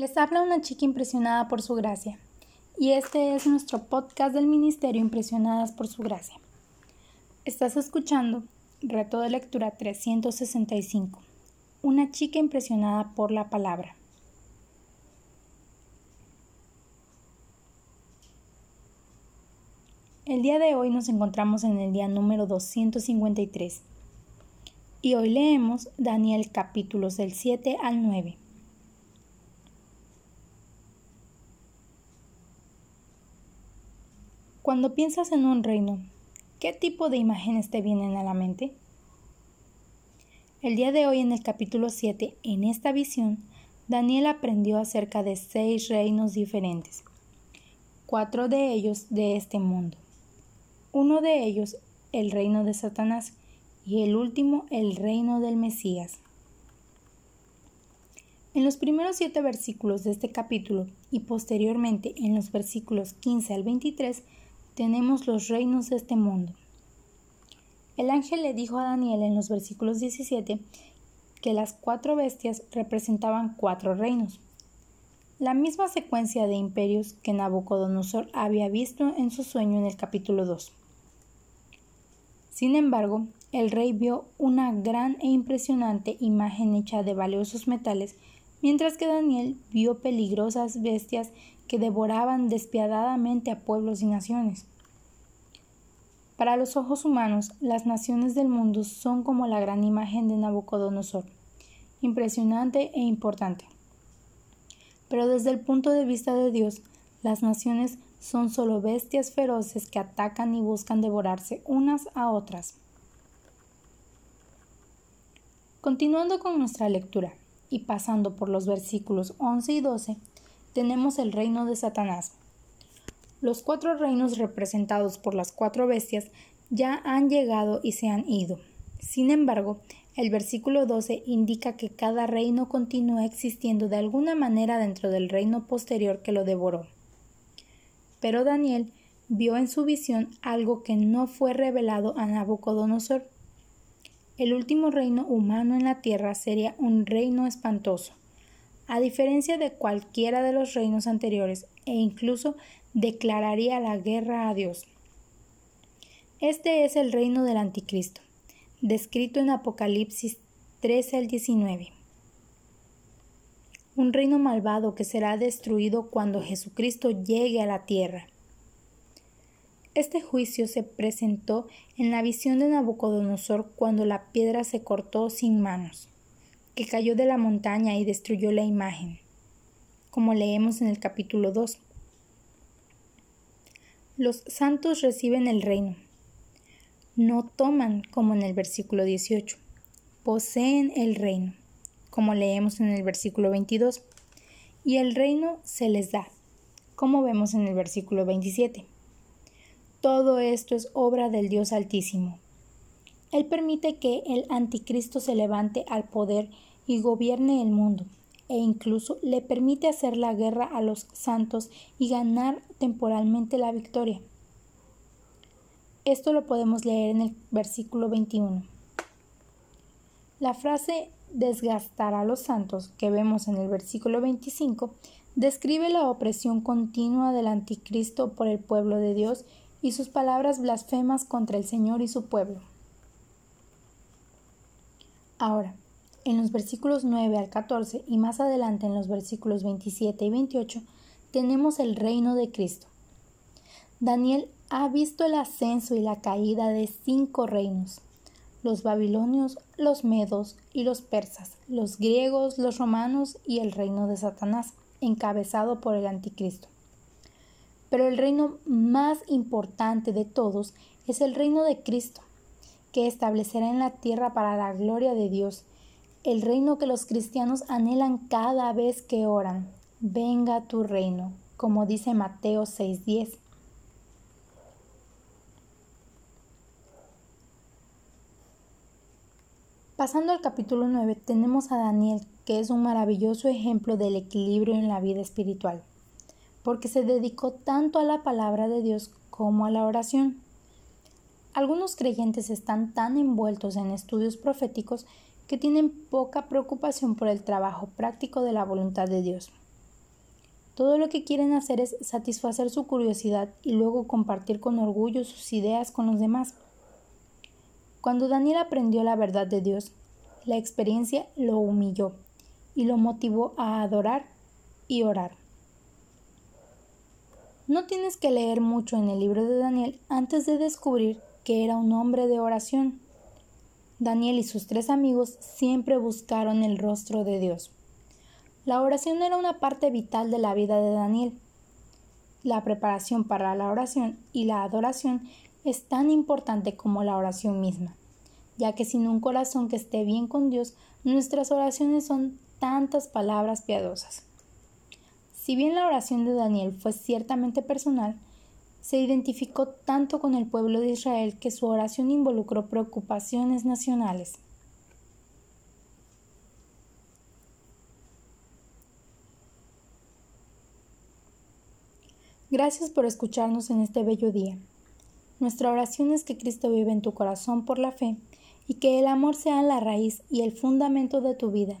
Les habla una chica impresionada por su gracia, y este es nuestro podcast del Ministerio Impresionadas por su gracia. Estás escuchando Reto de Lectura 365, una chica impresionada por la palabra. El día de hoy nos encontramos en el día número 253 y hoy leemos Daniel capítulos del 7 al 9. Cuando piensas en un reino, ¿qué tipo de imágenes te vienen a la mente? El día de hoy en el capítulo 7, en esta visión, Daniel aprendió acerca de seis reinos diferentes, cuatro de ellos de este mundo, uno de ellos el reino de Satanás y el último el reino del Mesías. En los primeros siete versículos de este capítulo y posteriormente en los versículos 15 al 23 tenemos los reinos de este mundo. El ángel le dijo a Daniel en los versículos 17 que las cuatro bestias representaban cuatro reinos, la misma secuencia de imperios que Nabucodonosor había visto en su sueño en el capítulo 2. Sin embargo, el rey vio una gran e impresionante imagen hecha de valiosos metales, mientras que Daniel vio peligrosas bestias que devoraban despiadadamente a pueblos y naciones. Para los ojos humanos, las naciones del mundo son como la gran imagen de Nabucodonosor, impresionante e importante. Pero desde el punto de vista de Dios, las naciones son solo bestias feroces que atacan y buscan devorarse unas a otras. Continuando con nuestra lectura y pasando por los versículos 11 y 12, tenemos el reino de Satanás, los cuatro reinos representados por las cuatro bestias ya han llegado y se han ido. Sin embargo, el versículo 12 indica que cada reino continúa existiendo de alguna manera dentro del reino posterior que lo devoró. Pero Daniel vio en su visión algo que no fue revelado a Nabucodonosor. El último reino humano en la tierra sería un reino espantoso. A diferencia de cualquiera de los reinos anteriores e incluso declararía la guerra a Dios. Este es el reino del anticristo, descrito en Apocalipsis 13 al 19. Un reino malvado que será destruido cuando Jesucristo llegue a la tierra. Este juicio se presentó en la visión de Nabucodonosor cuando la piedra se cortó sin manos, que cayó de la montaña y destruyó la imagen, como leemos en el capítulo 2 los santos reciben el reino. No toman, como en el versículo 18, poseen el reino, como leemos en el versículo 22, y el reino se les da, como vemos en el versículo 27. Todo esto es obra del Dios Altísimo. Él permite que el anticristo se levante al poder y gobierne el mundo e incluso le permite hacer la guerra a los santos y ganar temporalmente la victoria. Esto lo podemos leer en el versículo 21. La frase desgastar a los santos que vemos en el versículo 25 describe la opresión continua del anticristo por el pueblo de Dios y sus palabras blasfemas contra el Señor y su pueblo. Ahora, en los versículos 9 al 14 y más adelante en los versículos 27 y 28 tenemos el reino de Cristo. Daniel ha visto el ascenso y la caída de cinco reinos, los babilonios, los medos y los persas, los griegos, los romanos y el reino de Satanás, encabezado por el anticristo. Pero el reino más importante de todos es el reino de Cristo, que establecerá en la tierra para la gloria de Dios el reino que los cristianos anhelan cada vez que oran. Venga tu reino, como dice Mateo 6:10. Pasando al capítulo 9, tenemos a Daniel, que es un maravilloso ejemplo del equilibrio en la vida espiritual, porque se dedicó tanto a la palabra de Dios como a la oración. Algunos creyentes están tan envueltos en estudios proféticos que tienen poca preocupación por el trabajo práctico de la voluntad de Dios. Todo lo que quieren hacer es satisfacer su curiosidad y luego compartir con orgullo sus ideas con los demás. Cuando Daniel aprendió la verdad de Dios, la experiencia lo humilló y lo motivó a adorar y orar. No tienes que leer mucho en el libro de Daniel antes de descubrir que era un hombre de oración. Daniel y sus tres amigos siempre buscaron el rostro de Dios. La oración era una parte vital de la vida de Daniel. La preparación para la oración y la adoración es tan importante como la oración misma, ya que sin un corazón que esté bien con Dios, nuestras oraciones son tantas palabras piadosas. Si bien la oración de Daniel fue ciertamente personal, se identificó tanto con el pueblo de Israel que su oración involucró preocupaciones nacionales. Gracias por escucharnos en este bello día. Nuestra oración es que Cristo vive en tu corazón por la fe y que el amor sea la raíz y el fundamento de tu vida,